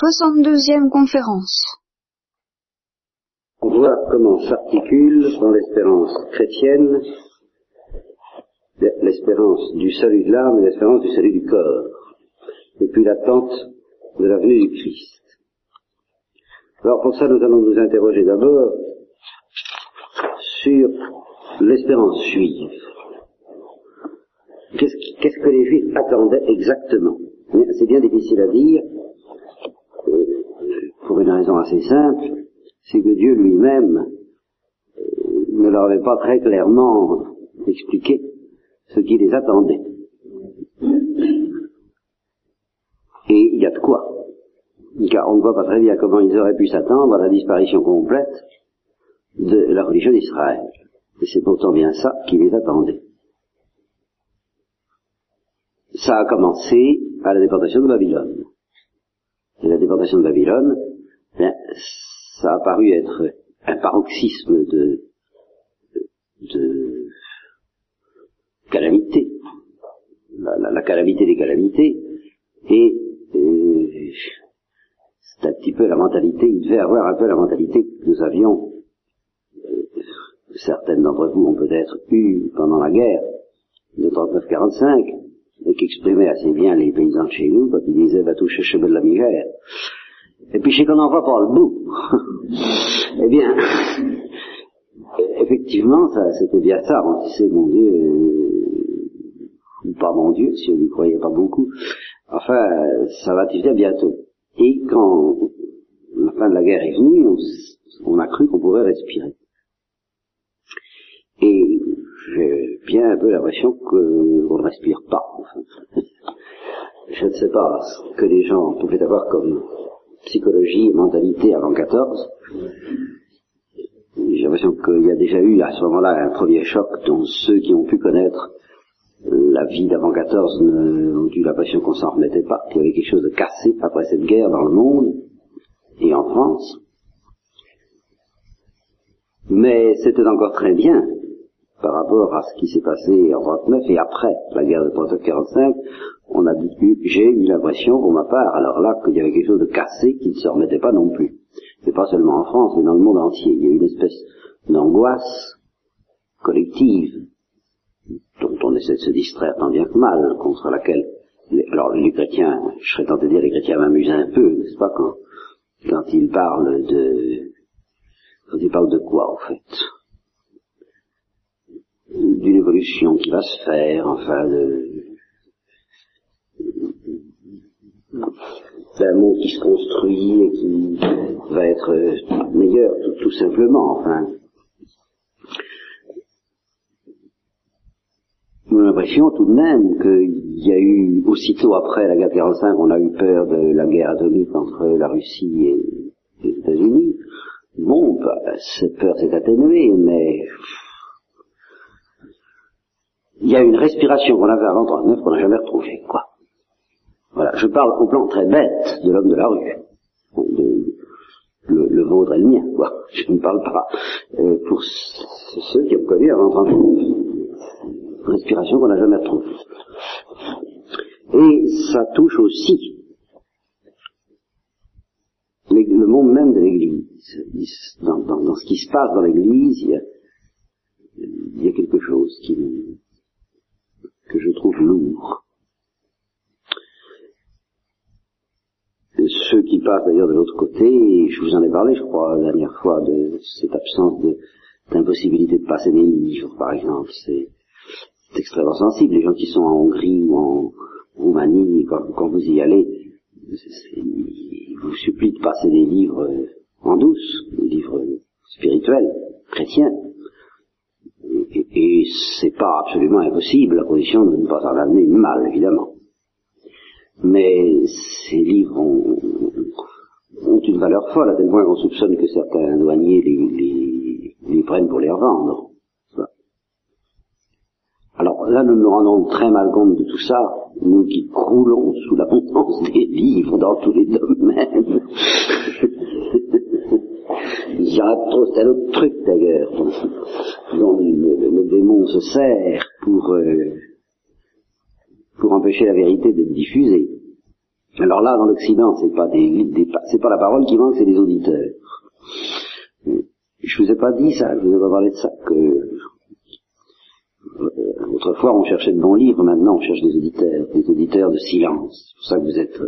62e conférence. On voit comment s'articule dans l'espérance chrétienne l'espérance du salut de l'âme et l'espérance du salut du corps, et puis l'attente de la venue du Christ. Alors pour ça, nous allons nous interroger d'abord sur l'espérance juive. Qu'est-ce que les Juifs attendaient exactement? C'est bien difficile à dire, pour une raison assez simple, c'est que Dieu lui-même euh, ne leur avait pas très clairement expliqué ce qui les attendait. Et il y a de quoi. Car on ne voit pas très bien comment ils auraient pu s'attendre à la disparition complète de la religion d'Israël. Et c'est pourtant bien ça qui les attendait. Ça a commencé à la déportation de Babylone. Et la déportation de Babylone, ben, ça a paru être un paroxysme de, de calamité, la, calamité des calamités, et euh, c'est un petit peu la mentalité, il devait avoir un peu la mentalité que nous avions, euh, certaines d'entre vous ont peut-être eu pendant la guerre de 39-45, et qui exprimait assez bien les paysans de chez nous quand ils disaient va toucher cheveux de la misère. Et puis chez qu'on n'en voit pas le bout. eh bien, effectivement, ça, c'était bien ça. On disait, mon Dieu, euh, pas mon Dieu, si on n'y croyait pas beaucoup. Enfin, ça va venir bientôt. Et quand la fin de la guerre est venue, on, a cru qu'on pourrait respirer. Et j'ai bien un peu l'impression qu'on ne respire pas. Je ne sais pas ce que les gens pouvaient avoir comme psychologie et mentalité avant 14. J'ai l'impression qu'il y a déjà eu à ce moment-là un premier choc dont ceux qui ont pu connaître la vie d'avant 14 ont eu l'impression qu'on s'en remettait pas, qu'il y avait quelque chose de cassé après cette guerre dans le monde et en France. Mais c'était encore très bien par rapport à ce qui s'est passé en 39 et après la guerre de 39-45, on a j'ai eu l'impression pour ma part, alors là, qu'il y avait quelque chose de cassé qui ne se remettait pas non plus. C'est pas seulement en France, mais dans le monde entier. Il y a eu une espèce d'angoisse collective dont on essaie de se distraire tant bien que mal, contre laquelle, alors les chrétiens, je serais tenté de dire les chrétiens m'amusent un peu, n'est-ce pas, quand, quand ils parlent de, quand ils parlent de quoi, en fait? D'une évolution qui va se faire, enfin, de, c'est un monde qui se construit et qui va être meilleur, tout, simplement, enfin. J'ai l'impression tout de même qu'il y a eu, aussitôt après la guerre de 45, on a eu peur de la guerre atomique entre la Russie et les États-Unis. Bon, bah, cette peur s'est atténuée, mais il y a une respiration qu'on avait avant 39 qu'on n'a jamais retrouvée, quoi. Voilà, je parle au plan très bête de l'homme de la rue, le, le, vôtre et le mien, quoi. Je ne parle pas euh, pour ceux qui ont connu avant 39 respiration qu'on n'a jamais retrouvée. Et ça touche aussi le monde même de l'Église. Dans, ce qui se passe dans l'Église, il y a, quelque chose que je trouve lourd. Ceux qui passent d'ailleurs de l'autre côté, je vous en ai parlé, je crois, la dernière fois, de cette absence d'impossibilité de, passer des livres, par exemple. C'est extrêmement sensible. Les gens qui sont en Hongrie ou en Roumanie, quand, vous y allez, ils vous supplient de passer des livres en douce, des livres spirituels, chrétiens. Et, et c'est pas absolument impossible, à condition de ne pas en amener une mal, évidemment mais ces livres ont, une valeur folle, à tel point qu'on soupçonne que certains douaniers les, prennent pour les revendre. Alors là, nous nous rendons très mal compte de tout ça, nous qui croulons sous l'abondance des livres dans tous les domaines. Il y a trop, c'est un autre truc d'ailleurs, dont, le, démon se sert pour, euh, pour empêcher la vérité d'être diffusée. Alors là, dans l'Occident, c'est pas des, des c'est pas la parole qui manque, c'est les auditeurs. Je vous ai pas dit ça, je vous ai pas parlé de ça, que euh, autrefois on cherchait de bons livres, maintenant on cherche des auditeurs, des auditeurs de silence. C'est pour ça que vous êtes,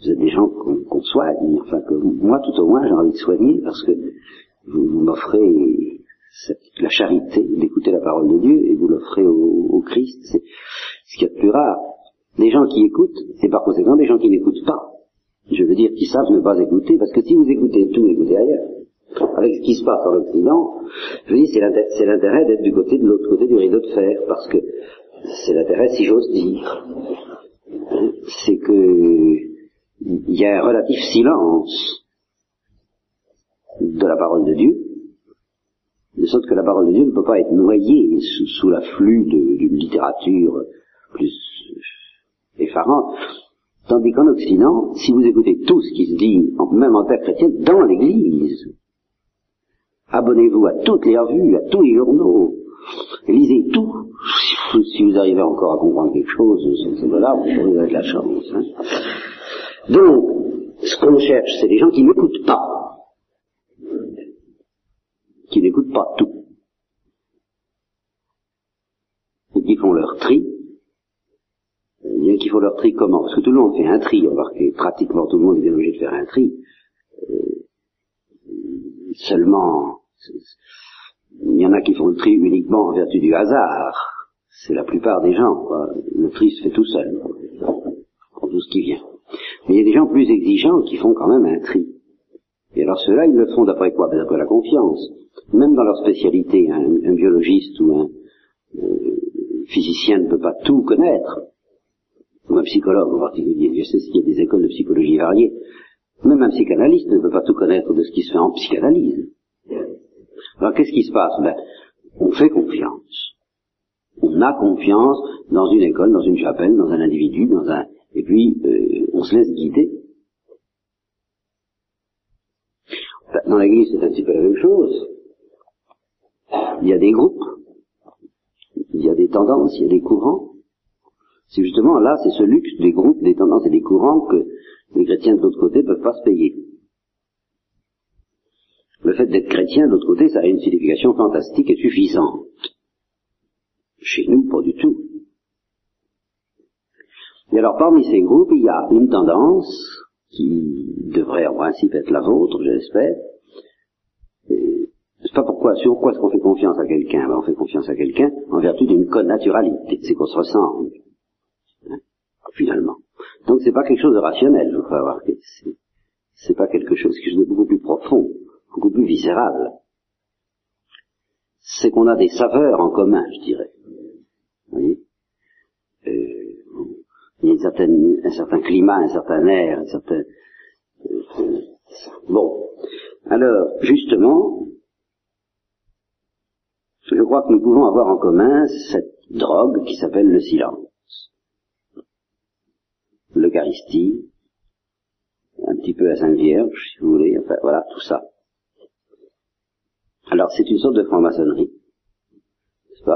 vous êtes des gens qu'on soigne, enfin que moi tout au moins j'ai envie de soigner parce que vous, m'offrez la charité d'écouter la parole de Dieu et vous l'offrez au, au, Christ. C'est ce qu'il y a de plus rare. Des gens qui écoutent et par conséquent des gens qui n'écoutent pas. Je veux dire qui savent ne pas écouter parce que si vous écoutez tout, écoutez ailleurs avec ce qui se passe en l'Occident, je dis c'est l'intérêt d'être du côté de l'autre côté du rideau de fer, parce que c'est l'intérêt, si j'ose dire, c'est que il y a un relatif silence de la parole de Dieu, de sorte que la parole de Dieu ne peut pas être noyée sous l'afflux d'une littérature plus effarante. Tandis qu'en Occident, si vous écoutez tout ce qui se dit, même en terre chrétienne, dans l'Église, Abonnez-vous à toutes les revues, à tous les journaux. Lisez tout. Si vous arrivez encore à comprendre quelque chose, c'est là, vous avez de la chance. Hein. Donc, ce qu'on cherche, c'est des gens qui n'écoutent pas. Qui n'écoutent pas tout. Et qui font leur tri. Bien qu'ils font leur tri comment? Parce que tout le monde fait un tri, remarquez, pratiquement tout le monde est obligé de faire un tri. Euh, seulement il y en a qui font le tri uniquement en vertu du hasard. C'est la plupart des gens. Le tri se fait tout seul. Pour tout ce qui vient. Mais il y a des gens plus exigeants qui font quand même un tri. Et alors ceux-là, ils le font d'après quoi? Ben, D'après la confiance. Même dans leur spécialité, un, biologiste ou un euh, physicien ne peut pas tout connaître. Ou un psychologue en particulier. Je sais qu'il y a des écoles de psychologie variées. Même un psychanalyste ne peut pas tout connaître de ce qui se fait en psychanalyse. Alors qu'est-ce qui se passe? Ben, On fait confiance. On a confiance dans une école, dans une chapelle, dans un individu, dans un... Et puis, euh, on se laisse guider. Ben, dans l'église, c'est un petit peu la même chose. Il y a des groupes, il y a des tendances, il y a des courants. C'est justement là, c'est ce luxe des groupes, des tendances et des courants que les chrétiens de l'autre côté ne peuvent pas se payer. Le fait d'être chrétien, de l'autre côté, ça a une signification fantastique et suffisante. Chez nous, pas du tout. Et alors, parmi ces groupes, il y a une tendance qui devrait en principe être la vôtre, j'espère. C'est pas pourquoi, sur quoi est-ce qu'on fait confiance à quelqu'un? Ben, On fait confiance à quelqu'un en vertu d'une connaturalité, c'est qu'on se ressemble. Hein, finalement. Donc c'est pas quelque chose de rationnel, je crois avoir. C'est pas quelque chose, quelque chose de beaucoup plus profond beaucoup plus viscéral. C'est qu'on a des saveurs en commun, je dirais. Vous voyez? Euh, Il y a un certain climat, un certain air, un certain... Euh, bon. Alors, justement, je crois que nous pouvons avoir en commun cette drogue qui s'appelle le silence. L'Eucharistie, un petit peu la Sainte Vierge, si vous voulez, enfin voilà, tout ça. Alors c'est une sorte de franc-maçonnerie.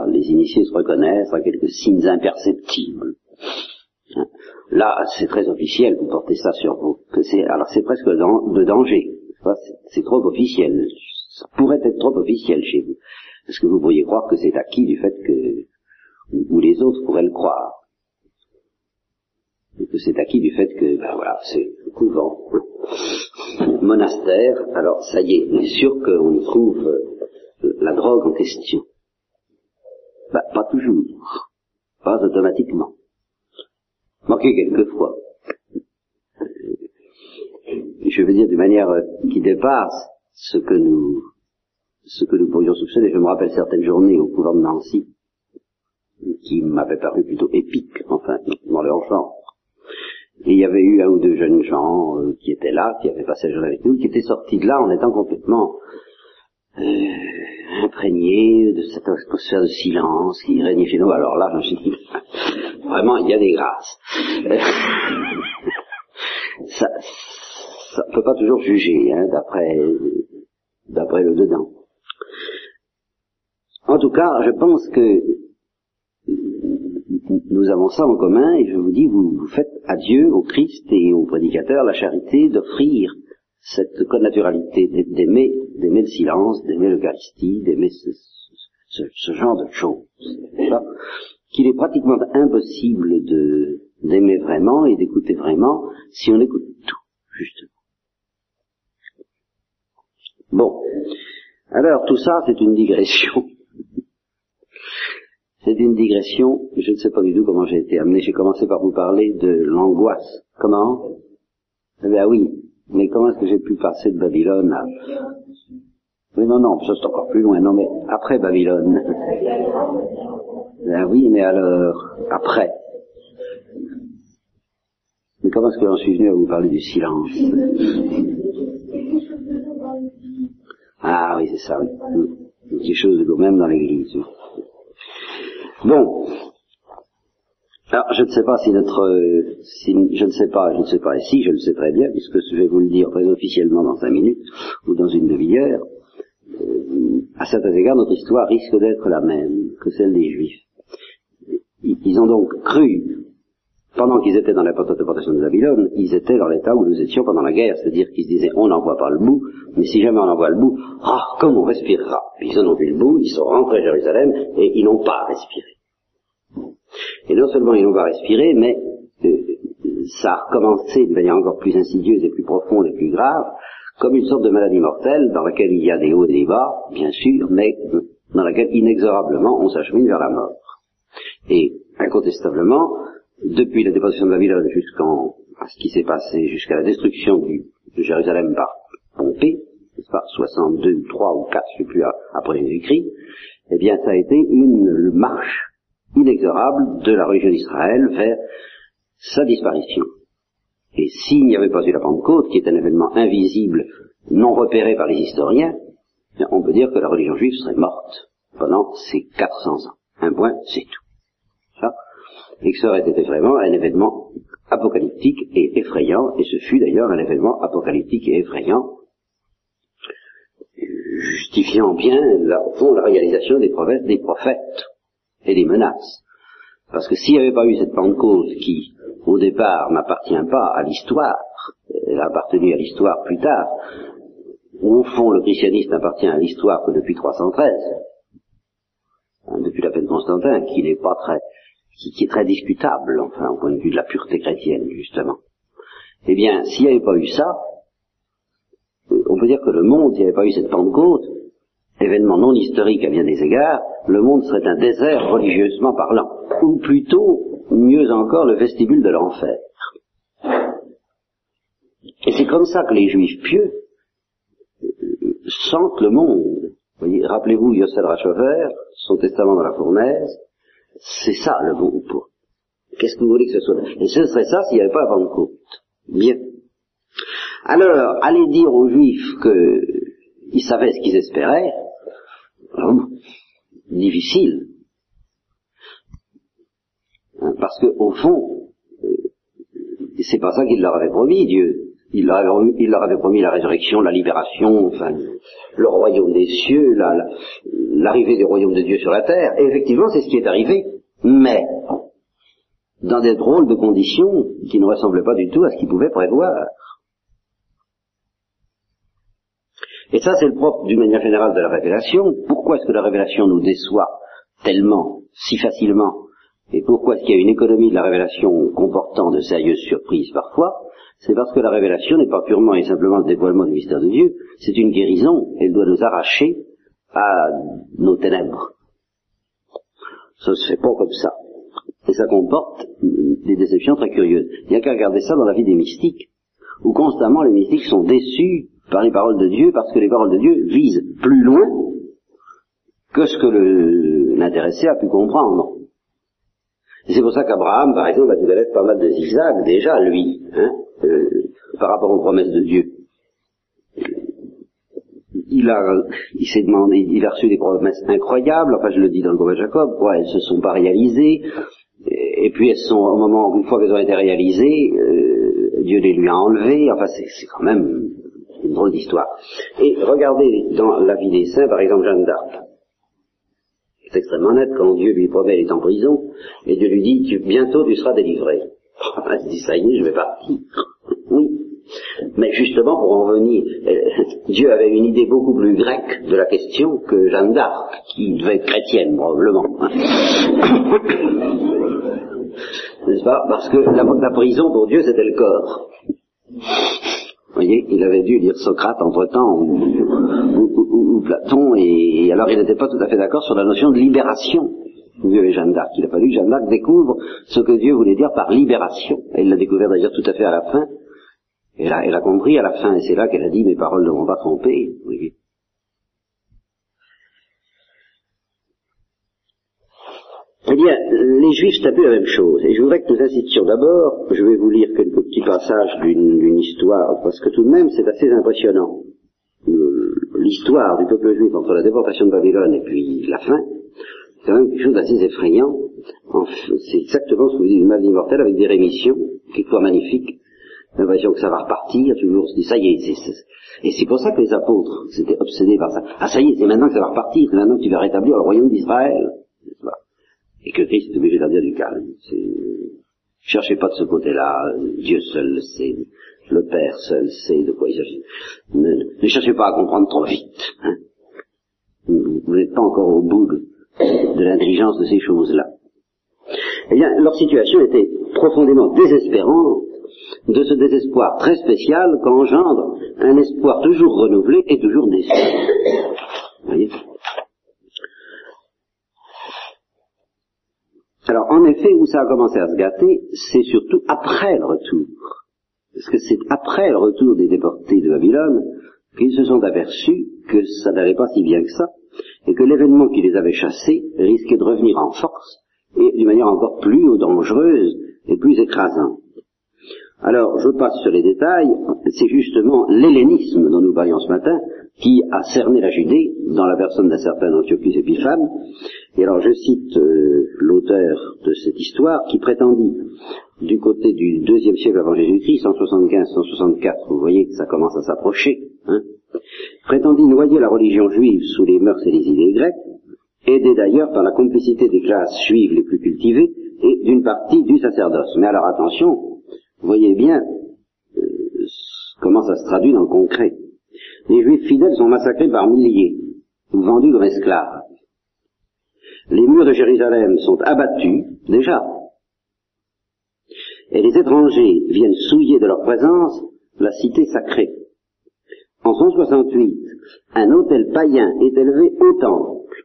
Les initiés se reconnaissent à quelques signes imperceptibles. Hein? Là, c'est très officiel, vous portez ça sur vous. alors c'est presque de danger. C'est trop officiel. Ça pourrait être trop officiel chez vous. Parce que vous pourriez croire que c'est acquis du fait que, ou, les autres pourraient le croire? Et que c'est acquis du fait que, ben voilà, c'est couvent monastère, alors ça y est, on est sûr qu'on trouve euh, la drogue en question. Bah, pas toujours, pas automatiquement. Manqué quelquefois. Je veux dire d'une manière euh, qui dépasse ce que nous ce que nous pourrions soupçonner. Je me rappelle certaines journées au couvent de Nancy qui m'avaient paru plutôt épiques, enfin, dans leur genre. Il y avait eu un ou deux jeunes gens euh, qui étaient là, qui avaient passé la journée avec nous, qui étaient sortis de là en étant complètement euh, imprégnés de cette atmosphère de silence qui régnait chez nous. Alors là, je me suis dit, vraiment, il y a des grâces. ça, ça ne peut pas toujours juger, hein, d'après, d'après le dedans. En tout cas, je pense que nous avons ça en commun et je vous dis, vous, faites à Dieu, au Christ et au prédicateur la charité d'offrir cette connaturalité, d'aimer, d'aimer le silence, d'aimer l'Eucharistie, d'aimer ce, genre de choses. Qu'il est pratiquement impossible d'aimer vraiment et d'écouter vraiment si on écoute tout, justement. Bon. Alors, tout ça, c'est une digression. C'est une digression. Je ne sais pas du tout comment j'ai été amené. J'ai commencé par vous parler de l'angoisse. Comment? Eh bien oui. Mais comment est-ce que j'ai pu passer de Babylone à... Oui, non, non, ça c'est encore plus loin. Non, mais après Babylone. Ben oui, mais alors, après. Mais comment est-ce que j'en suis venu à vous parler du silence? Ah oui, c'est ça, oui. Quelque chose de même dans l'église. Bon. Alors, je ne sais pas si notre, si, je ne sais pas, je ne sais pas, et si, je le sais très bien, puisque je vais vous le dire très officiellement dans cinq minutes, ou dans une demi-heure, euh, à certains égards, notre histoire risque d'être la même que celle des Juifs. Ils ont donc cru pendant qu'ils étaient dans la portation de Babylone, ils étaient dans l'état où nous étions pendant la guerre, c'est-à-dire qu'ils se disaient on n'en voit pas le bout, mais si jamais on en voit le bout, ah, comme on respirera. Ils en ont vu le bout, ils sont rentrés à Jérusalem et ils n'ont pas respiré. Et non seulement ils n'ont pas respiré, mais euh, ça a recommencé de manière encore plus insidieuse et plus profonde et plus grave, comme une sorte de maladie mortelle dans laquelle il y a des hauts et des bas, bien sûr, mais dans laquelle inexorablement on s'achemine vers la mort. Et incontestablement, depuis la déposition de Babylone jusqu'en ce qui s'est passé jusqu'à la destruction du, de Jérusalem par Pompée, n'est-ce pas, 62 ou 3 ou 4, je ne sais plus, après Jésus-Christ, eh bien ça a été une marche inexorable de la religion d'Israël vers sa disparition. Et s'il n'y avait pas eu la Pentecôte, qui est un événement invisible, non repéré par les historiens, eh on peut dire que la religion juive serait morte pendant ces 400 ans. Un point, c'est tout et que ça aurait été vraiment un événement apocalyptique et effrayant, et ce fut d'ailleurs un événement apocalyptique et effrayant, justifiant bien, au fond, la réalisation des promesses des prophètes et des menaces. Parce que s'il n'y avait pas eu cette Pentecôte qui, au départ, n'appartient pas à l'histoire, elle a appartenu à l'histoire plus tard, au fond, le christianisme n'appartient à l'histoire que depuis 313, hein, depuis la peine de Constantin, qui n'est pas très qui, est très discutable, enfin, au point de vue de la pureté chrétienne, justement. Eh bien, s'il n'y avait pas eu ça, euh, on peut dire que le monde, s'il n'y avait pas eu cette Pentecôte, événement non historique à bien des égards, le monde serait un désert religieusement parlant, ou plutôt, mieux encore, le vestibule de l'enfer. Et c'est comme ça que les juifs pieux euh, sentent le monde. Rappelez-vous Yossel Rachover, son testament dans la fournaise, c'est ça le bon pour. Qu'est-ce que vous voulez que ce soit? Et ce serait ça s'il n'y avait pas la Pentecôte. Bien. Alors, aller dire aux Juifs qu'ils savaient ce qu'ils espéraient, difficile. Hein, parce que au fond, euh, c'est pas ça qu'il leur avait promis, Dieu. Il leur, avait, promis la résurrection, la libération, enfin, le royaume des cieux, l'arrivée du royaume de Dieu sur la terre. Et effectivement, c'est ce qui est arrivé. Mais, dans des drôles de conditions qui ne ressemblaient pas du tout à ce qu'ils pouvaient prévoir. Et ça, c'est le propre, d'une manière générale, de la révélation. Pourquoi est-ce que la révélation nous déçoit tellement, si facilement Et pourquoi est-ce qu'il y a une économie de la révélation comportant de sérieuses surprises parfois? C'est parce que la révélation n'est pas purement et simplement le dévoilement du mystère de Dieu, c'est une guérison, elle doit nous arracher à nos ténèbres. Ça se fait pas comme ça. Et ça comporte des déceptions très curieuses. Il n'y a qu'à regarder ça dans la vie des mystiques, où constamment les mystiques sont déçus par les paroles de Dieu, parce que les paroles de Dieu visent plus loin que ce que l'intéressé a pu comprendre. C'est pour ça qu'Abraham, par exemple, a dû connaître pas mal de zigzags déjà, lui. Hein euh, par rapport aux promesses de Dieu. Il a, il s'est demandé, il a reçu des promesses incroyables, enfin je le dis dans le de Jacob, quoi, elles se sont pas réalisées, et puis elles sont, au moment, une fois qu'elles ont été réalisées, euh, Dieu les lui a enlevées, enfin c'est quand même une drôle d'histoire. Et regardez dans la vie des saints, par exemple Jeanne d'Arc. C'est extrêmement net quand Dieu lui promet, est en prison, et Dieu lui dit, bientôt tu seras délivré. Il dit, ça y est, je vais partir. oui. Mais justement, pour en venir, euh, Dieu avait une idée beaucoup plus grecque de la question que Jeanne d'Arc, qui devait être chrétienne, probablement. N'est-ce pas? Parce que la, prison, pour Dieu, c'était le corps. Vous voyez, il avait dû lire Socrate entre-temps, Platon, et, alors il n'était pas tout à fait d'accord sur la notion de libération. Dieu et Jeanne d'Arc. Il a fallu que Jeanne d'Arc découvre ce que Dieu voulait dire par libération. Il l'a découvert d'ailleurs tout à fait à la fin. Elle a compris à la fin, et c'est là qu'elle a dit mes paroles ne vont pas tromper. Voyez. Eh bien, les Juifs, peu la même chose. Et je voudrais que nous insistions d'abord, je vais vous lire quelques petits passages d'une histoire, parce que tout de même, c'est assez impressionnant. L'histoire du peuple juif entre la déportation de Babylone et puis la fin, c'est quand même quelque chose d'assez effrayant. C'est exactement ce que vous dites du mal immortel avec des rémissions, quelquefois magnifiques. L'impression que ça va repartir, toujours se dit ça y est, et c'est pour ça que les apôtres s'étaient obsédés par ça. Ah ça y est, c'est maintenant que ça va repartir, c'est maintenant que tu vas rétablir le royaume d'Israël et que Christ est obligé de dire du calme. Cherchez pas de ce côté-là, Dieu seul le sait, le Père seul sait de quoi il s'agit. Ne, cherchez pas à comprendre trop vite. Hein. Vous n'êtes pas encore au bout de, de l'intelligence de ces choses-là. Eh bien, leur situation était profondément désespérante, de ce désespoir très spécial qu'engendre un espoir toujours renouvelé et toujours déçu. Vous voyez? Alors, en effet, où ça a commencé à se gâter, c'est surtout après le retour. Parce que c'est après le retour des déportés de Babylone qu'ils se sont aperçus que ça n'allait pas si bien que ça, et que l'événement qui les avait chassés risquait de revenir en force, et d'une manière encore plus dangereuse et plus écrasante. Alors, je passe sur les détails, c'est justement l'hellénisme dont nous parlions ce matin, qui a cerné la Judée dans la personne d'un certain Antiochus Épiphane. Et alors je cite euh, l'auteur de cette histoire qui prétendit, du côté du deuxième siècle avant Jésus-Christ, 175-164, vous voyez que ça commence à s'approcher, hein, prétendit noyer la religion juive sous les mœurs et les idées grecques, aidé d'ailleurs par la complicité des classes juives les plus cultivées et d'une partie du sacerdoce. Mais alors attention, voyez bien euh, comment ça se traduit dans le concret les juifs fidèles sont massacrés par milliers, ou vendus comme esclaves. Les murs de Jérusalem sont abattus, déjà, et les étrangers viennent souiller de leur présence la cité sacrée. En 168, un autel païen est élevé au temple,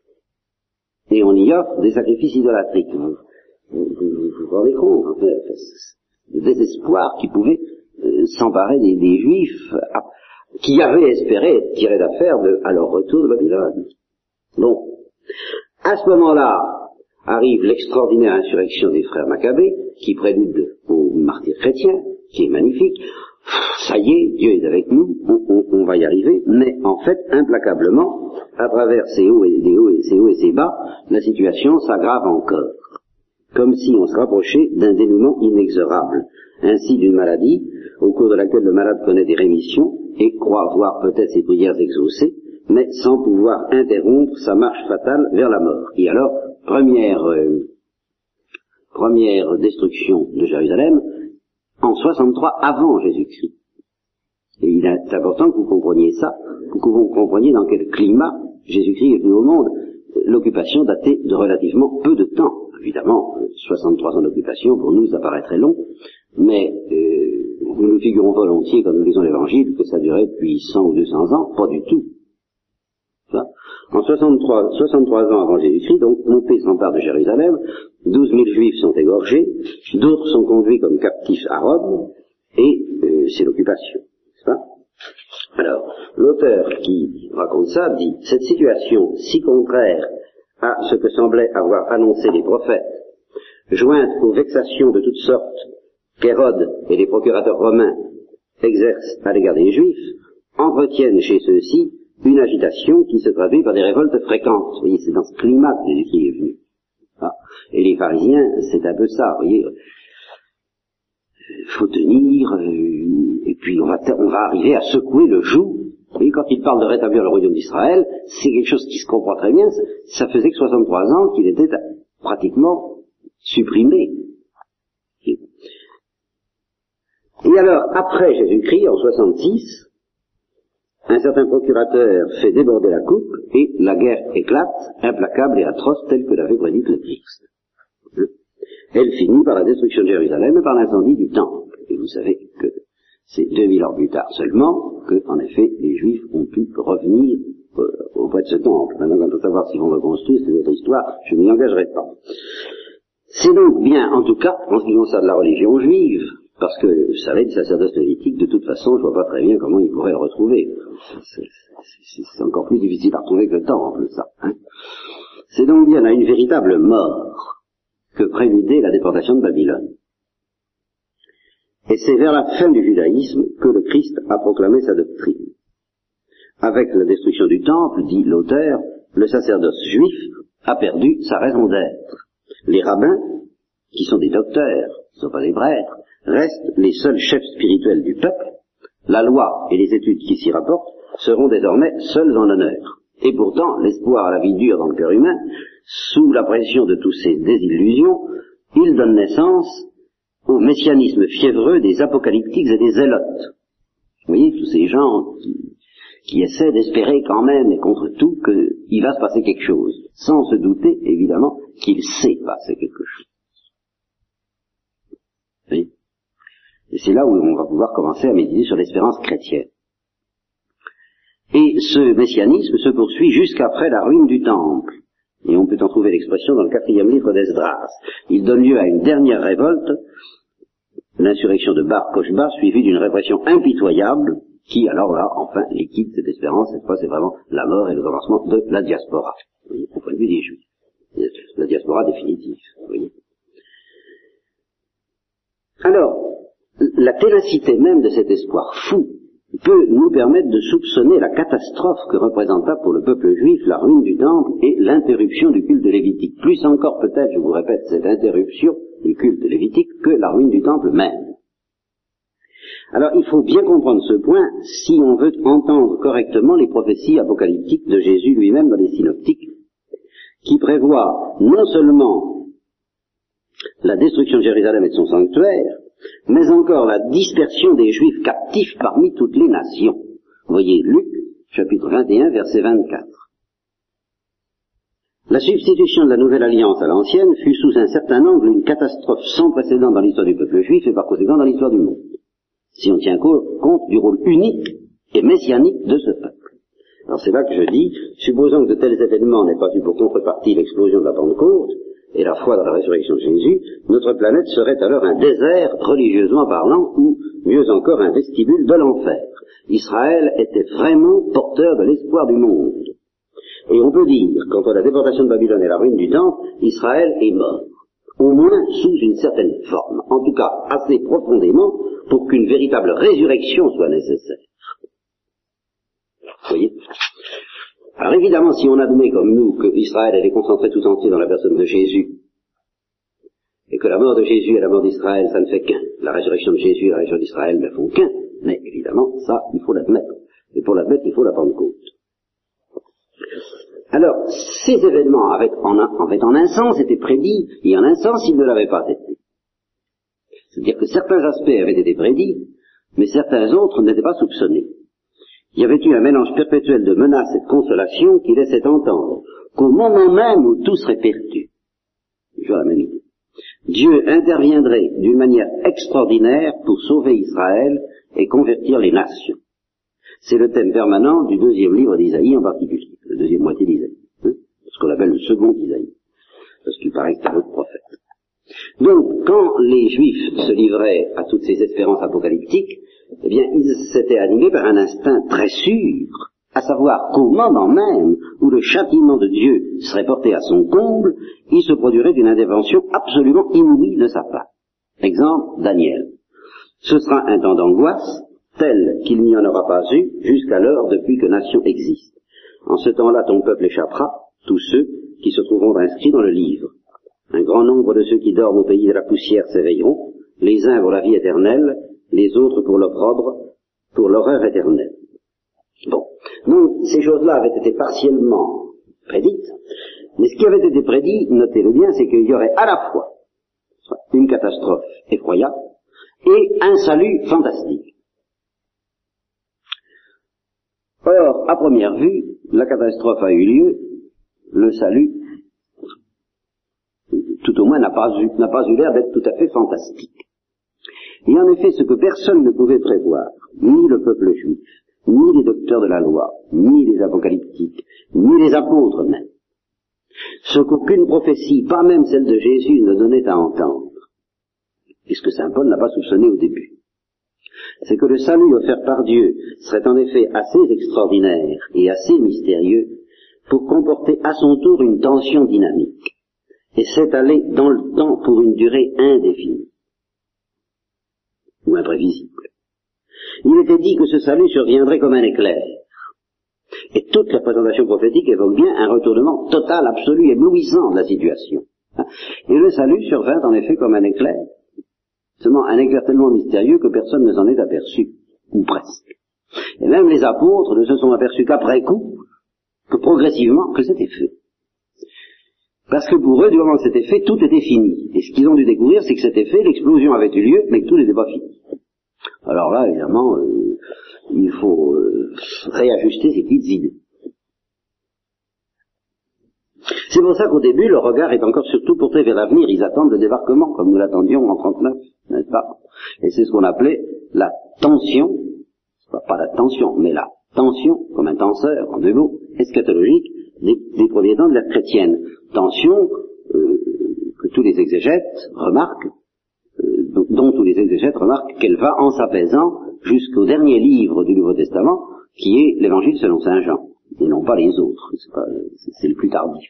et on y offre des sacrifices idolâtriques. Vous vous, rendez compte, le désespoir qui pouvait euh, s'emparer des, des juifs qui avaient espéré être tirés d'affaire à leur retour de Babylone. Bon. À ce moment-là, arrive l'extraordinaire insurrection des frères Maccabées, qui prélude au martyr chrétien, qui est magnifique. Ça y est, Dieu est avec nous, on, va y arriver, mais en fait, implacablement, à travers ces hauts et, ces hauts et ces hauts et ces bas, la situation s'aggrave encore, comme si on se rapprochait d'un dénouement inexorable, ainsi d'une maladie, au cours de laquelle le malade connaît des rémissions, et croit voir peut-être ses prières exaucées, mais sans pouvoir interrompre sa marche fatale vers la mort. Et alors, première, euh, première destruction de Jérusalem, en 63 avant Jésus-Christ. Et il est important que vous compreniez ça, que vous compreniez dans quel climat Jésus-Christ est venu au monde. L'occupation datait de relativement peu de temps. Évidemment, 63 ans d'occupation, pour nous, ça paraît très long, mais euh, nous nous figurons volontiers, quand nous lisons l'Évangile, que ça durait depuis 100 ou 200 ans. Pas du tout. en 63, 63 ans avant Jésus-Christ, donc, pays s'empare de Jérusalem, 12 000 juifs sont égorgés, d'autres sont conduits comme captifs à Rome, et euh, c'est l'occupation. Alors, l'auteur qui raconte ça dit, cette situation si contraire à ce que semblaient avoir annoncé les prophètes, jointe aux vexations de toutes sortes qu'Hérode et les procurateurs romains exercent à l'égard des Juifs entretiennent chez ceux-ci une agitation qui se traduit par des révoltes fréquentes. Vous voyez, c'est dans ce climat que Jésus-Christ est venu. Ah. Et les pharisiens, c'est un peu ça, vous voyez. faut tenir, euh, et puis on va, on va arriver à secouer le joug Oui, quand il parle de rétablir le royaume d'Israël, c'est quelque chose qui se comprend très bien. Ça faisait que 63 ans qu'il était pratiquement supprimé. Et alors, après Jésus-Christ, en 66, un certain procurateur fait déborder la coupe et la guerre éclate, implacable et atroce, telle que l'avait prédite le Christ. Elle finit par la destruction de Jérusalem et par l'incendie du temple. Et vous savez que c'est 2000 ans plus tard seulement que, en effet, les Juifs ont pu revenir euh, auprès de ce temple. Maintenant, quant à savoir s'ils vont reconstruire, c'est notre histoire, je ne m'y engagerai pas. C'est donc bien, en tout cas, en ce qui concerne la religion juive, parce que, vous savez, le sacerdoce lévitique, de toute façon, je vois pas très bien comment il pourrait le retrouver. C'est encore plus difficile à retrouver que le temple, ça. Hein. c'est donc bien à une véritable mort que préludait la déportation de Babylone. Et c'est vers la fin du judaïsme que le Christ a proclamé sa doctrine. Avec la destruction du temple, dit l'auteur, le sacerdoce juif a perdu sa raison d'être. Les rabbins, qui sont des docteurs, sont pas des prêtres, restent les seuls chefs spirituels du peuple. La loi et les études qui s'y rapportent seront désormais seuls en honneur. Et pourtant, l'espoir à la vie dure dans le cœur humain, sous la pression de toutes ces désillusions, il donne naissance au messianisme fiévreux des apocalyptiques et des zélotes. Vous voyez, tous ces gens qui, essaient d'espérer quand même et contre tout qu'il va se passer quelque chose, sans se douter évidemment qu'il sait passer quelque chose. Et c'est là où on va pouvoir commencer à méditer sur l'espérance chrétienne. Et ce messianisme se poursuit jusqu'après la ruine du temple. Et on peut en trouver l'expression dans le quatrième livre d'Esdras. Il donne lieu à une dernière révolte, l'insurrection de Bar Kochba, suivie d'une répression impitoyable, qui alors là, enfin, liquide cette espérance. Cette fois, c'est vraiment la mort et le commencement de la diaspora, au point de vue des Juifs. La diaspora définitive, vous voyez. Alors, la ténacité même de cet espoir fou peut nous permettre de soupçonner la catastrophe que représenta pour le peuple juif la ruine du temple et l'interruption du culte lévitique. Plus encore peut-être, je vous répète, cette interruption du culte lévitique que la ruine du temple même. Alors il faut bien comprendre ce point si on veut entendre correctement les prophéties apocalyptiques de Jésus lui-même dans les synoptiques, qui prévoient non seulement la destruction de Jérusalem et de son sanctuaire, mais encore la dispersion des Juifs captifs parmi toutes les nations. Voyez Luc, chapitre 21, verset 24. La substitution de la nouvelle alliance à l'ancienne fut sous un certain angle une catastrophe sans précédent dans l'histoire du peuple juif et par conséquent dans l'histoire du monde, si on tient compte du rôle unique et messianique de ce peuple. Alors c'est là que je dis, supposons que de tels événements n'aient pas eu pour contrepartie l'explosion de la Pentecôte, et la foi dans la résurrection de Jésus, notre planète serait alors un désert religieusement parlant, ou mieux encore un vestibule de l'enfer. Israël était vraiment porteur de l'espoir du monde. Et on peut dire, quant à la déportation de Babylone et la ruine du temple, Israël est mort. Au moins sous une certaine forme. En tout cas, assez profondément pour qu'une véritable résurrection soit nécessaire. Vous voyez? Alors évidemment, si on admet comme nous que Israël est concentré tout entier dans la personne de Jésus, et que la mort de Jésus et la mort d'Israël, ça ne fait qu'un, la résurrection de Jésus et la résurrection d'Israël ne font qu'un, mais évidemment, ça, il faut l'admettre. Et pour l'admettre, il faut la Pentecôte. Alors, ces événements avaient en, en fait en un sens été prédits, et en un sens ils ne l'avaient pas été. C'est-à-dire que certains aspects avaient été prédits, mais certains autres n'étaient pas soupçonnés il y avait eu un mélange perpétuel de menaces et de consolations qui laissait entendre qu'au moment même où tout serait perdu, la même idée, Dieu interviendrait d'une manière extraordinaire pour sauver Israël et convertir les nations. C'est le thème permanent du deuxième livre d'Isaïe en particulier, la deuxième moitié d'Isaïe, hein, ce qu'on appelle le second Isaïe, parce qu'il paraît que c'est un autre prophète. Donc, quand les Juifs se livraient à toutes ces espérances apocalyptiques, eh bien, ils s'étaient animés par un instinct très sûr, à savoir qu'au moment même où le châtiment de Dieu serait porté à son comble, il se produirait une intervention absolument inouïe de sa part. Exemple, Daniel. Ce sera un temps d'angoisse tel qu'il n'y en aura pas eu jusqu'alors depuis que nation existe. En ce temps-là, ton peuple échappera, tous ceux qui se trouveront inscrits dans le livre. Un grand nombre de ceux qui dorment au pays de la poussière s'éveilleront, les uns pour la vie éternelle, les autres pour l'opprobre, pour l'horreur éternelle. Bon. Donc, ces choses-là avaient été partiellement prédites, mais ce qui avait été prédit, notez-le bien, c'est qu'il y aurait à la fois une catastrophe effroyable et un salut fantastique. Or, à première vue, la catastrophe a eu lieu, le salut, tout au moins, n'a pas eu, l'air d'être tout à fait fantastique. Et en effet, ce que personne ne pouvait prévoir, ni le peuple juif, ni les docteurs de la loi, ni les apocalyptiques, ni les apôtres même, ce qu'aucune prophétie, pas même celle de Jésus, ne donnait à entendre, et ce que Saint Paul n'a pas soupçonné au début, c'est que le salut offert par Dieu serait en effet assez extraordinaire et assez mystérieux pour comporter à son tour une tension dynamique. Et s'étaler dans le temps pour une durée indéfinie ou imprévisible. Il était dit que ce salut surviendrait comme un éclair. Et toute la présentation prophétique évoque bien un retournement total, absolu, éblouissant de la situation. Et le salut survint en effet comme un éclair, seulement un éclair tellement mystérieux que personne ne s'en est aperçu, ou presque. Et même les apôtres ne se sont aperçus qu'après coup, que progressivement, que c'était fait. Parce que pour eux, du moment que c'était fait, tout était fini. Et ce qu'ils ont dû découvrir, c'est que c'était fait, l'explosion avait eu lieu, mais que tout n'était pas fini. Alors là, évidemment, euh, il faut euh, réajuster ses petites idées. C'est pour ça qu'au début, le regard est encore surtout porté vers l'avenir. Ils attendent le débarquement, comme nous l'attendions en 39, n'est-ce pas? Et c'est ce qu'on appelait la tension, pas la tension, mais la tension, comme un tenseur, en deux mots, eschatologique, des, des premiers temps de la chrétienne. Tension euh, que tous les exégètes remarquent, euh, dont tous les exégètes remarquent qu'elle va en s'apaisant jusqu'au dernier livre du Nouveau Testament, qui est l'Évangile selon Saint Jean, et non pas les autres. C'est le plus tardif.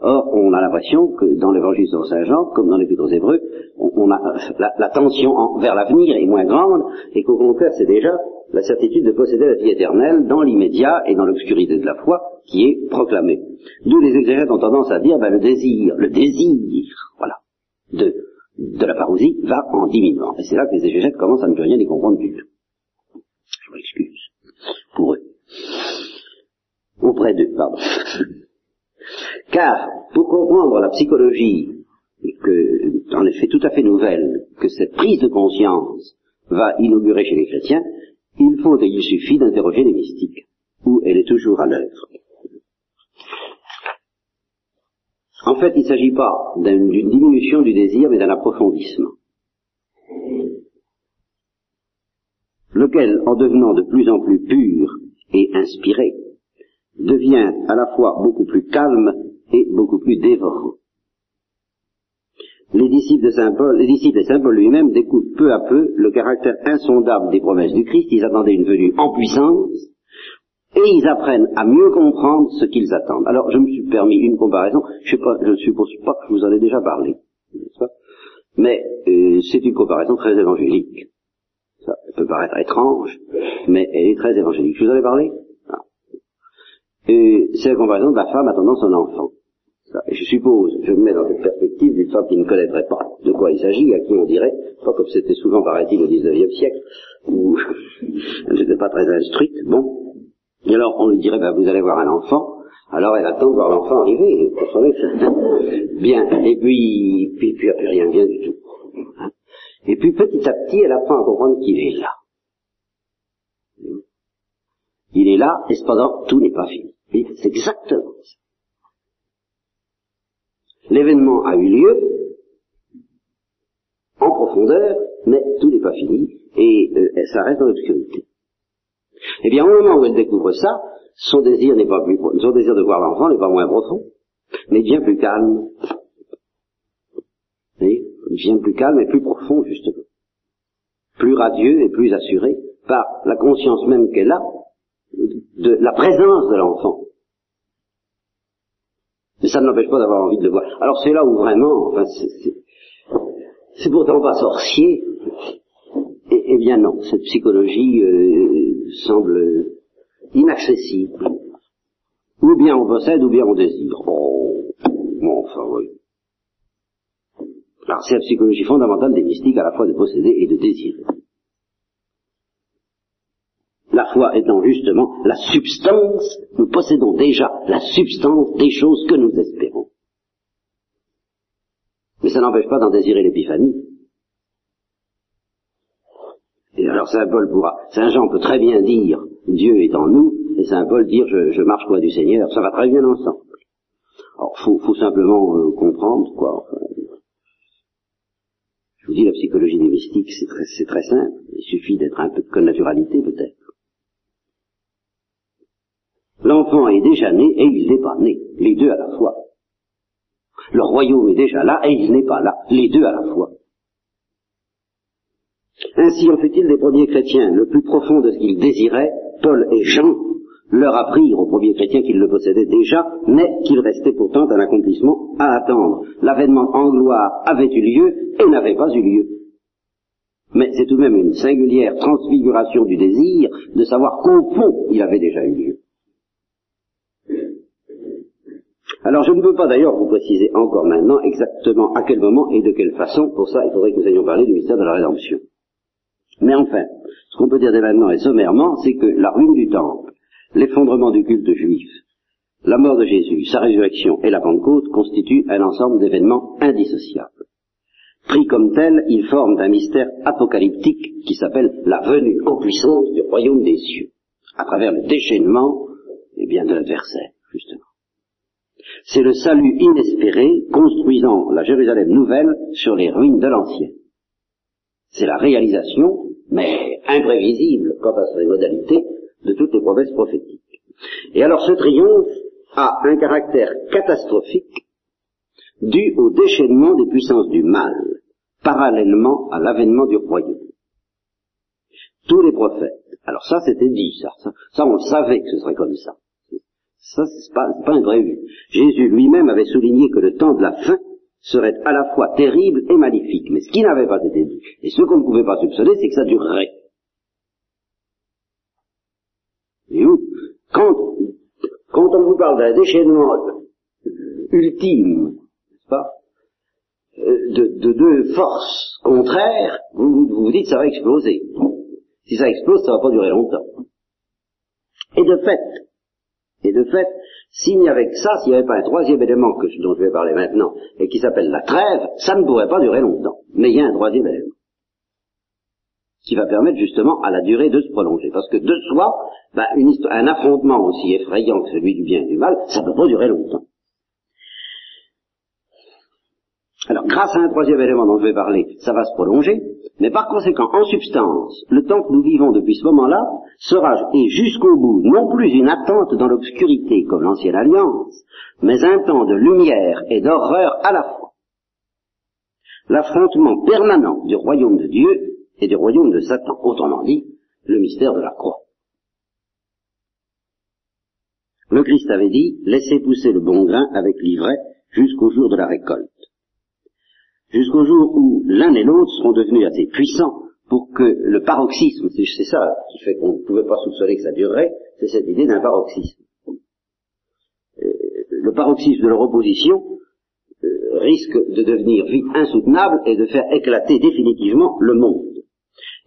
Or, on a l'impression que dans l'évangile de Saint Jean, comme dans l'épître aux Hébreux, on, a la, tension vers l'avenir est moins grande, et qu'au contraire, c'est déjà la certitude de posséder la vie éternelle dans l'immédiat et dans l'obscurité de la foi qui est proclamée. D'où les exégètes ont tendance à dire, ben, le désir, le désir, voilà, de, de la parousie va en diminuant. Et c'est là que les exégètes commencent à ne plus rien y comprendre du tout. Je m'excuse. Pour eux. Auprès d'eux, pardon. Car, pour comprendre la psychologie, que, en effet tout à fait nouvelle, que cette prise de conscience va inaugurer chez les chrétiens, il faut et il suffit d'interroger les mystiques, où elle est toujours à l'œuvre. En fait, il ne s'agit pas d'une diminution du désir, mais d'un approfondissement. Lequel, en devenant de plus en plus pur et inspiré, devient à la fois beaucoup plus calme et beaucoup plus dévorant. Les disciples de Saint Paul, les disciples de Saint Paul lui-même découvrent peu à peu le caractère insondable des promesses du Christ. Ils attendaient une venue en puissance et ils apprennent à mieux comprendre ce qu'ils attendent. Alors, je me suis permis une comparaison. Je ne suppose pas que je vous en ai déjà parlé, mais euh, c'est une comparaison très évangélique. Ça peut paraître étrange, mais elle est très évangélique. Je vous en ai parlé? Et c'est la comparaison de la femme attendant son enfant. Et je suppose, je me mets dans cette perspective d'une femme qui ne connaîtrait pas de quoi il s'agit, à qui on dirait, pas comme c'était souvent paraît-il au XIXe siècle, où elle n'était pas très instruite, bon. Et alors on lui dirait, ben, vous allez voir un enfant, alors elle attend de voir l'enfant arriver, bien, et puis, puis, puis, rien, bien du tout. Et puis petit à petit, elle apprend à comprendre qu'il est là. Il est là, et cependant, tout n'est pas fini. C'est exactement ça. L'événement a eu lieu en profondeur, mais tout n'est pas fini, et euh, ça reste dans l'obscurité. Eh bien, au moment où elle découvre ça, son désir n'est pas plus, son désir de voir l'enfant n'est pas moins profond, mais bien plus calme. Vous bien plus calme et plus profond, justement. Plus radieux et plus assuré par la conscience même qu'elle a de la présence de l'enfant. Ça ne l'empêche pas d'avoir envie de le voir. Alors c'est là où vraiment, enfin, c'est pourtant pas sorcier. Eh, eh bien non, cette psychologie euh, semble inaccessible. Ou bien on possède, ou bien on désire. Oh, bon, enfin oui. Alors c'est la psychologie fondamentale des mystiques à la fois de posséder et de désirer. La foi étant justement la substance, nous possédons déjà la substance des choses que nous espérons. Mais ça n'empêche pas d'en désirer l'épiphanie. Et alors Saint Paul pourra, Saint Jean peut très bien dire Dieu est en nous, et Saint Paul dire je, je marche loin du Seigneur, ça va très bien ensemble. Alors faut, faut simplement euh, comprendre quoi. je vous dis la psychologie des mystiques c'est très, très simple. Il suffit d'être un peu de connaturalité peut-être. L'enfant est déjà né et il n'est pas né, les deux à la fois. Le royaume est déjà là et il n'est pas là, les deux à la fois. Ainsi en fut-il des premiers chrétiens, le plus profond de ce qu'ils désiraient, Paul et Jean leur apprirent aux premiers chrétiens qu'ils le possédaient déjà, mais qu'il restait pourtant un accomplissement à attendre. L'avènement en gloire avait eu lieu et n'avait pas eu lieu. Mais c'est tout de même une singulière transfiguration du désir de savoir qu'au fond il avait déjà eu lieu. Alors je ne peux pas d'ailleurs vous préciser encore maintenant exactement à quel moment et de quelle façon, pour ça il faudrait que nous ayons parlé du mystère de la rédemption. Mais enfin, ce qu'on peut dire dès maintenant et sommairement, c'est que la ruine du temple, l'effondrement du culte juif, la mort de Jésus, sa résurrection et la Pentecôte constituent un ensemble d'événements indissociables. Pris comme tels, ils forment un mystère apocalyptique qui s'appelle la venue en puissance du royaume des cieux, à travers le déchaînement eh bien, de l'adversaire, justement. C'est le salut inespéré construisant la Jérusalem nouvelle sur les ruines de l'ancienne. C'est la réalisation, mais imprévisible quant à ses modalités, de toutes les promesses prophétiques. Et alors ce triomphe a un caractère catastrophique dû au déchaînement des puissances du mal, parallèlement à l'avènement du royaume. Tous les prophètes, alors ça c'était dit, ça, ça, ça on le savait que ce serait comme ça. Ça, c'est pas, pas imprévu. Jésus lui-même avait souligné que le temps de la fin serait à la fois terrible et magnifique. Mais ce qui n'avait pas été dit, et ce qu'on ne pouvait pas soupçonner, c'est que ça durerait. Et où? Quand, quand on vous parle d'un déchaînement ultime, n'est-ce pas, euh, de, de deux forces contraires, vous, vous vous dites ça va exploser. Si ça explose, ça va pas durer longtemps. Et de fait, et de fait, s'il n'y avait que ça, s'il n'y avait pas un troisième élément que, dont je vais parler maintenant, et qui s'appelle la trêve, ça ne pourrait pas durer longtemps. Mais il y a un troisième élément qui va permettre justement à la durée de se prolonger. Parce que de soi, ben, un affrontement aussi effrayant que celui du bien et du mal, ça ne peut pas durer longtemps. Alors, grâce à un troisième élément dont je vais parler, ça va se prolonger, mais par conséquent, en substance, le temps que nous vivons depuis ce moment-là sera, et jusqu'au bout, non plus une attente dans l'obscurité comme l'ancienne alliance, mais un temps de lumière et d'horreur à la fois. L'affrontement permanent du royaume de Dieu et du royaume de Satan, autrement dit, le mystère de la croix. Le Christ avait dit, laissez pousser le bon grain avec l'ivraie jusqu'au jour de la récolte jusqu'au jour où l'un et l'autre seront devenus assez puissants pour que le paroxysme, c'est ça qui fait qu'on ne pouvait pas soupçonner que ça durerait, c'est cette idée d'un paroxysme. Euh, le paroxysme de leur opposition euh, risque de devenir vite insoutenable et de faire éclater définitivement le monde.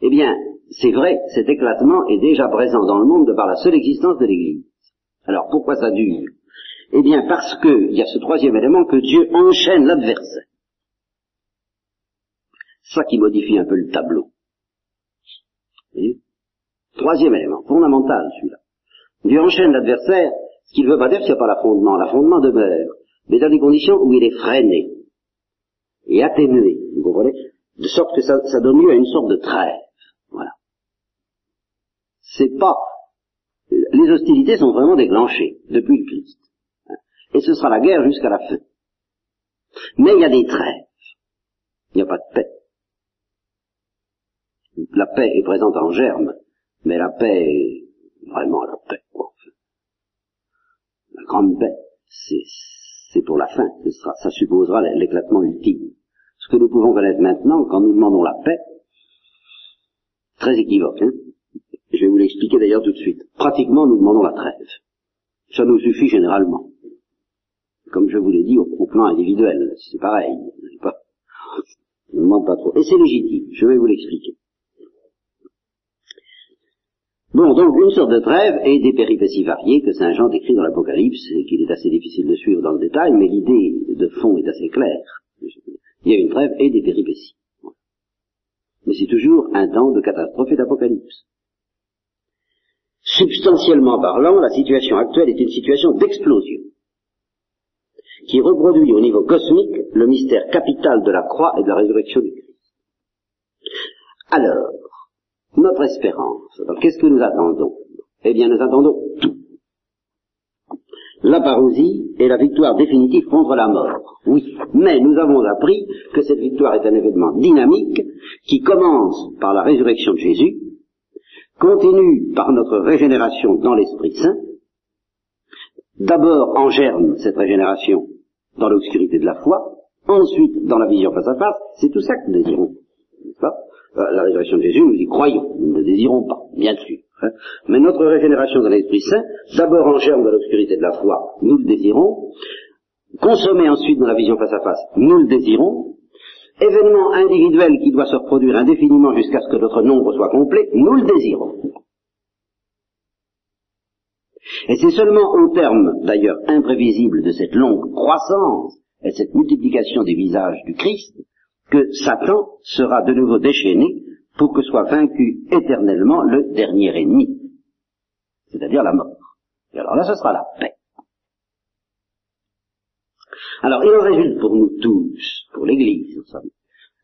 Eh bien, c'est vrai, cet éclatement est déjà présent dans le monde de par la seule existence de l'Église. Alors pourquoi ça dure? Eh bien parce qu'il y a ce troisième élément que Dieu enchaîne l'adversaire ça qui modifie un peu le tableau. Troisième élément, fondamental celui-là. Dieu enchaîne l'adversaire, ce qui ne veut pas dire qu'il n'y a pas l'affondement. L'affondement demeure, mais dans des conditions où il est freiné et atténué, vous comprenez? De sorte que ça, ça donne lieu à une sorte de trêve. Voilà. C'est pas... Les hostilités sont vraiment déclenchées depuis le Christ. Et ce sera la guerre jusqu'à la fin. Mais il y a des trêves. Il n'y a pas de paix la paix est présente en germe, mais la paix est vraiment la paix, quoi. La grande paix, c'est pour la fin, ce sera, ça supposera l'éclatement ultime. Ce que nous pouvons connaître maintenant, quand nous demandons la paix, très équivoque, hein je vais vous l'expliquer d'ailleurs tout de suite. Pratiquement, nous demandons la trêve. Ça nous suffit généralement. Comme je vous l'ai dit, au, plan individuel, c'est pareil. Pas, ne demande pas trop. Et c'est légitime, je vais vous l'expliquer. Bon, donc une sorte de trêve et des péripéties variées que Saint Jean décrit dans l'Apocalypse et qu'il est assez difficile de suivre dans le détail, mais l'idée de fond est assez claire. Il y a une trêve et des péripéties. Mais c'est toujours un temps de catastrophe et d'apocalypse. Substantiellement parlant, la situation actuelle est une situation d'explosion qui reproduit au niveau cosmique le mystère capital de la croix et de la résurrection du Christ. Alors, notre espérance, qu'est-ce que nous attendons? Eh bien, nous attendons tout. La parousie et la victoire définitive contre la mort. Oui, mais nous avons appris que cette victoire est un événement dynamique qui commence par la résurrection de Jésus, continue par notre régénération dans l'Esprit Saint, d'abord en germe cette régénération dans l'obscurité de la foi, ensuite dans la vision face à face, c'est tout ça que nous désirons. Euh, la résurrection de Jésus, nous y croyons, nous ne le désirons pas, bien sûr. Hein. Mais notre régénération dans l'Esprit Saint, d'abord en germe dans l'obscurité de la foi, nous le désirons, consommé ensuite dans la vision face à face, nous le désirons, événement individuel qui doit se reproduire indéfiniment jusqu'à ce que notre nombre soit complet, nous le désirons. Et c'est seulement au terme, d'ailleurs imprévisible, de cette longue croissance et cette multiplication des visages du Christ, que Satan sera de nouveau déchaîné pour que soit vaincu éternellement le dernier ennemi, c'est-à-dire la mort. Et alors là, ce sera la paix. Alors, il en résulte pour nous tous, pour l'Église,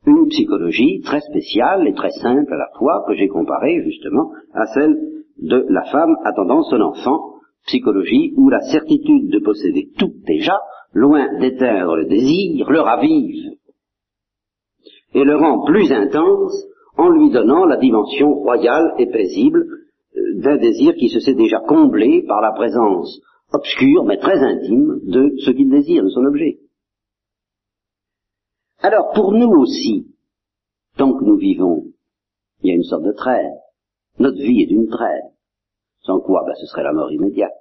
une psychologie très spéciale et très simple à la fois que j'ai comparée justement à celle de la femme attendant son enfant psychologie où la certitude de posséder tout déjà, loin d'éteindre le désir, le ravive et le rend plus intense en lui donnant la dimension royale et paisible euh, d'un désir qui se sait déjà comblé par la présence obscure mais très intime de ce qu'il désire, de son objet. Alors pour nous aussi, tant que nous vivons, il y a une sorte de trêve. Notre vie est une trêve. Sans quoi, ben, ce serait la mort immédiate.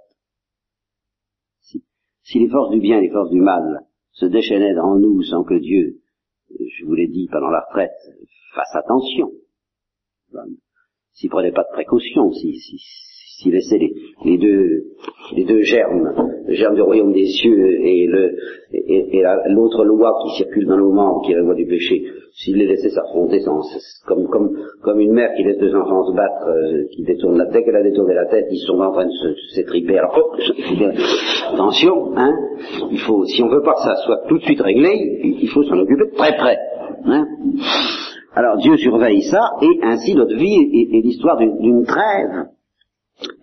Si, si les forces du bien et les forces du mal se déchaînaient dans nous sans que Dieu, je vous l'ai dit pendant la retraite, fasse attention, s'il prenait pas de précaution, s'il si, si, laissait les, deux, les deux germes, le germe du royaume des cieux et le et, l'autre loi qui circule dans nos membres, qui est du péché, s'il les laissait s'affronter comme, comme, comme une mère qui laisse deux enfants se battre, euh, qui détourne la, dès qu'elle a détourné la tête, ils sont en train de s'étriper. Alors, oh, attention, hein, il faut, si on veut pas que ça soit tout de suite réglé, il faut s'en occuper très près. Hein. Alors Dieu surveille ça, et ainsi notre vie est, est l'histoire d'une trêve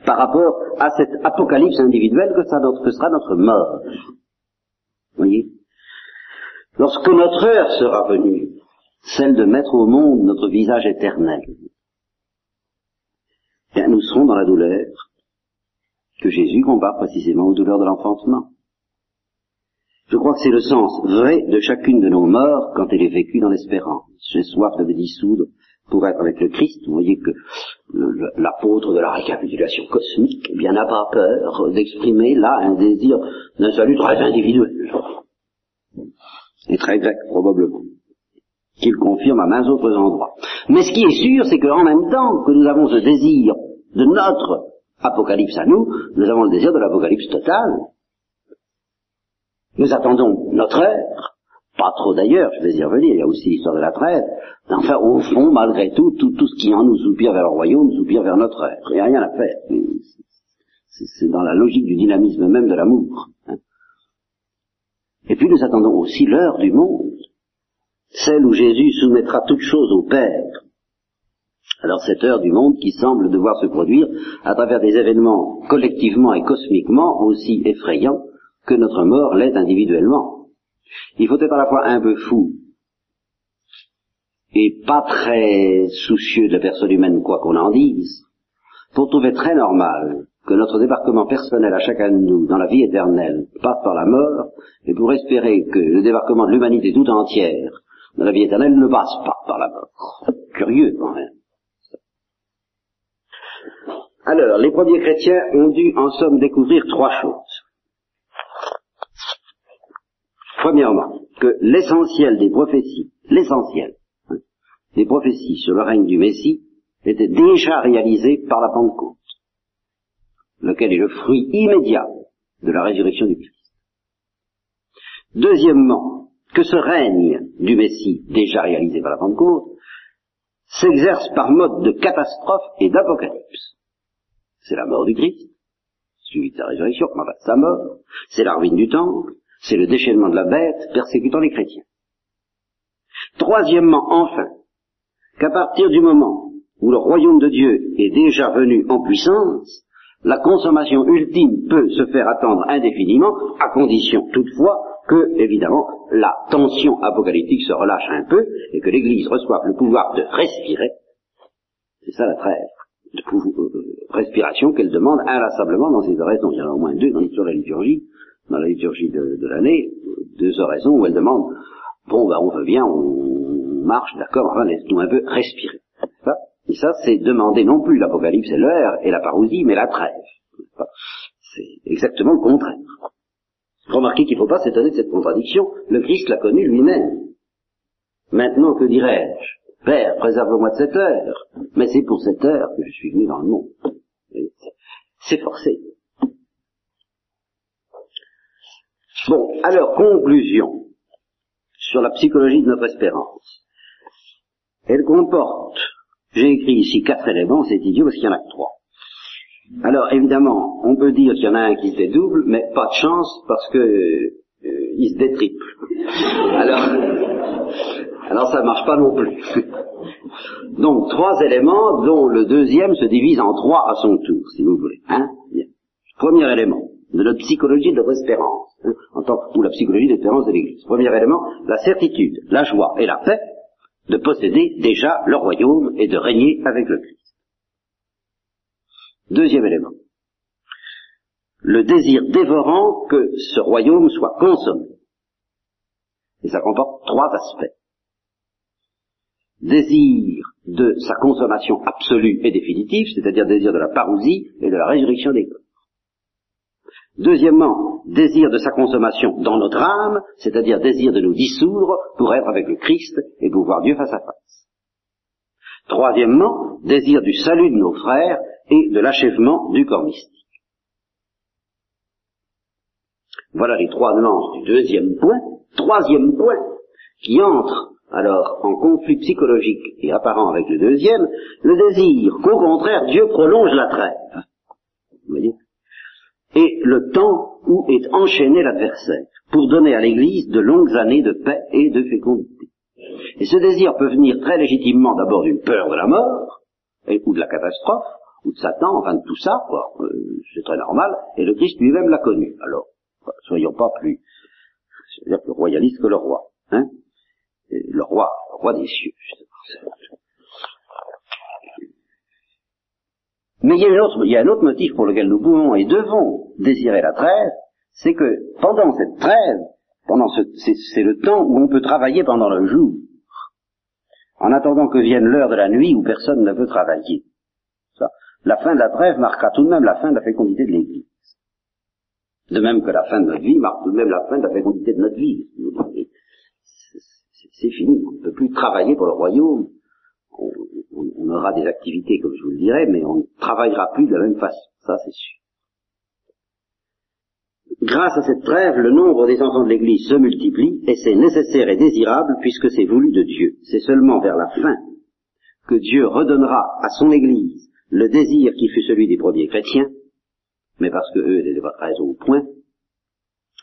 par rapport à cette apocalypse individuelle que, sera notre mort. Vous voyez? Lorsque notre heure sera venue, celle de mettre au monde notre visage éternel, bien, nous serons dans la douleur que Jésus compare précisément aux douleurs de l'enfantement. Je crois que c'est le sens vrai de chacune de nos morts quand elle est vécue dans l'espérance. J'ai soif de me dissoudre pour être avec le Christ. Vous voyez que l'apôtre de la récapitulation cosmique eh bien n'a pas peur d'exprimer là un désir d'un salut très individuel et très grec probablement qu'il confirme à mains autres endroits. Mais ce qui est sûr, c'est qu'en même temps que nous avons ce désir de notre apocalypse à nous, nous avons le désir de l'apocalypse totale. Nous attendons notre heure, pas trop d'ailleurs, je vais y revenir, il y a aussi l'histoire de la trêve, enfin au fond, malgré tout, tout, ce qui en nous soupire vers le royaume, soupire vers notre heure. Il n'y a rien à faire. C'est dans la logique du dynamisme même de l'amour. Hein. Et puis nous attendons aussi l'heure du monde celle où Jésus soumettra toutes choses au Père. Alors cette heure du monde qui semble devoir se produire à travers des événements collectivement et cosmiquement aussi effrayants que notre mort l'est individuellement. Il faut être à la fois un peu fou et pas très soucieux de la personne humaine, quoi qu'on en dise, pour trouver très normal que notre débarquement personnel à chacun de nous dans la vie éternelle passe par la mort, et pour espérer que le débarquement de l'humanité tout entière la vie éternelle ne passe pas par la mort. Curieux quand même. Alors, les premiers chrétiens ont dû en somme découvrir trois choses. Premièrement, que l'essentiel des prophéties, l'essentiel hein, des prophéties sur le règne du Messie était déjà réalisé par la Pentecôte, lequel est le fruit immédiat de la résurrection du Christ. Deuxièmement, que ce règne du Messie, déjà réalisé par la Pentecôte, s'exerce par mode de catastrophe et d'apocalypse. C'est la mort du Christ, suivi de sa résurrection, enfin sa mort, c'est la ruine du temple, c'est le déchaînement de la bête persécutant les chrétiens. Troisièmement, enfin, qu'à partir du moment où le royaume de Dieu est déjà venu en puissance, la consommation ultime peut se faire attendre indéfiniment, à condition toutefois que, évidemment, la tension apocalyptique se relâche un peu et que l'Église reçoive le pouvoir de respirer. C'est ça la trêve de euh, respiration qu'elle demande inlassablement dans ses oraisons. Il y en a au moins deux dans l'histoire de la liturgie, dans la liturgie de, l'année, deux oraisons où elle demande, bon, ben, on veut bien, on, marche, d'accord, enfin, laisse-nous un peu respirer. Et ça, c'est demander non plus l'apocalypse et l'heure et la parousie, mais la trêve. C'est exactement le contraire. Remarquez qu'il ne faut pas s'étonner de cette contradiction. Le Christ l'a connu lui-même. Maintenant, que dirais-je? Père, préserve-moi de cette heure. Mais c'est pour cette heure que je suis venu dans le monde. C'est forcé. Bon, alors, conclusion sur la psychologie de notre espérance. Elle comporte, j'ai écrit ici quatre éléments, c'est idiot parce qu'il y en a que trois. Alors évidemment, on peut dire qu'il y en a un qui se dédouble, mais pas de chance parce que euh, il se détriple. Alors, alors ça ne marche pas non plus. Donc trois éléments dont le deuxième se divise en trois à son tour, si vous voulez. Hein Premier élément de notre psychologie de l'espérance, en tant ou la psychologie de l'espérance de l'Église. Premier élément, la certitude, la joie et la paix de posséder déjà le royaume et de régner avec le Christ. Deuxième élément. Le désir dévorant que ce royaume soit consommé. Et ça comporte trois aspects. Désir de sa consommation absolue et définitive, c'est-à-dire désir de la parousie et de la résurrection des corps. Deuxièmement, désir de sa consommation dans notre âme, c'est-à-dire désir de nous dissoudre pour être avec le Christ et pour voir Dieu face à face. Troisièmement, désir du salut de nos frères et de l'achèvement du corps mystique. Voilà les trois nuances du deuxième point. Troisième point, qui entre alors en conflit psychologique et apparent avec le deuxième, le désir qu'au contraire Dieu prolonge la trêve. Vous voyez? Et le temps où est enchaîné l'adversaire, pour donner à l'Église de longues années de paix et de fécondité. Et ce désir peut venir très légitimement d'abord d'une peur de la mort, ou de la catastrophe, ou de Satan, enfin de tout ça, quoi. Euh, c'est très normal, et le Christ lui-même l'a connu. Alors, soyons pas plus, c'est-à-dire plus royaliste que le roi, hein. le roi, le roi des cieux, Mais il y, a autre, il y, a un autre motif pour lequel nous pouvons et devons désirer la trêve, c'est que pendant cette trêve, pendant ce, c'est le temps où on peut travailler pendant le jour, en attendant que vienne l'heure de la nuit où personne ne peut travailler. La fin de la trêve marquera tout de même la fin de la fécondité de l'Église. De même que la fin de notre vie marque tout de même la fin de la fécondité de notre vie. C'est fini, on ne peut plus travailler pour le royaume. On, aura des activités, comme je vous le dirai, mais on ne travaillera plus de la même façon. Ça, c'est sûr. Grâce à cette trêve, le nombre des enfants de l'Église se multiplie, et c'est nécessaire et désirable puisque c'est voulu de Dieu. C'est seulement vers la fin que Dieu redonnera à son Église le désir qui fut celui des premiers chrétiens, mais parce que eux étaient pas très au point,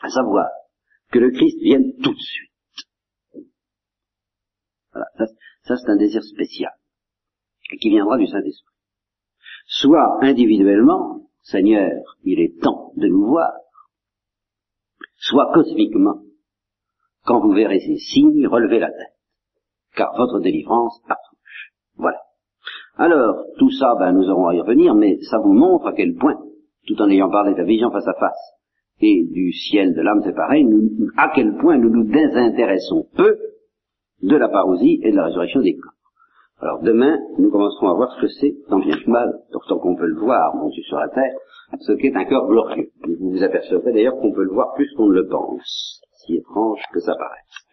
à savoir que le Christ vienne tout de suite. Voilà, ça c'est un désir spécial, qui viendra du Saint-Esprit. Soit individuellement, Seigneur, il est temps de nous voir, soit cosmiquement, quand vous verrez ces signes, relevez la tête, car votre délivrance approche. Voilà. Alors, tout ça, ben, nous aurons à y revenir, mais ça vous montre à quel point, tout en ayant parlé de la vision face à face et du ciel de l'âme séparée, à quel point nous nous désintéressons peu de la parousie et de la résurrection des corps. Alors demain, nous commencerons à voir ce que c'est, tant bien que mal, tant qu'on peut le voir, mon Dieu sur la terre, ce qu'est un corps glorieux. vous vous apercevrez d'ailleurs qu'on peut le voir plus qu'on ne le pense, si étrange que ça paraisse.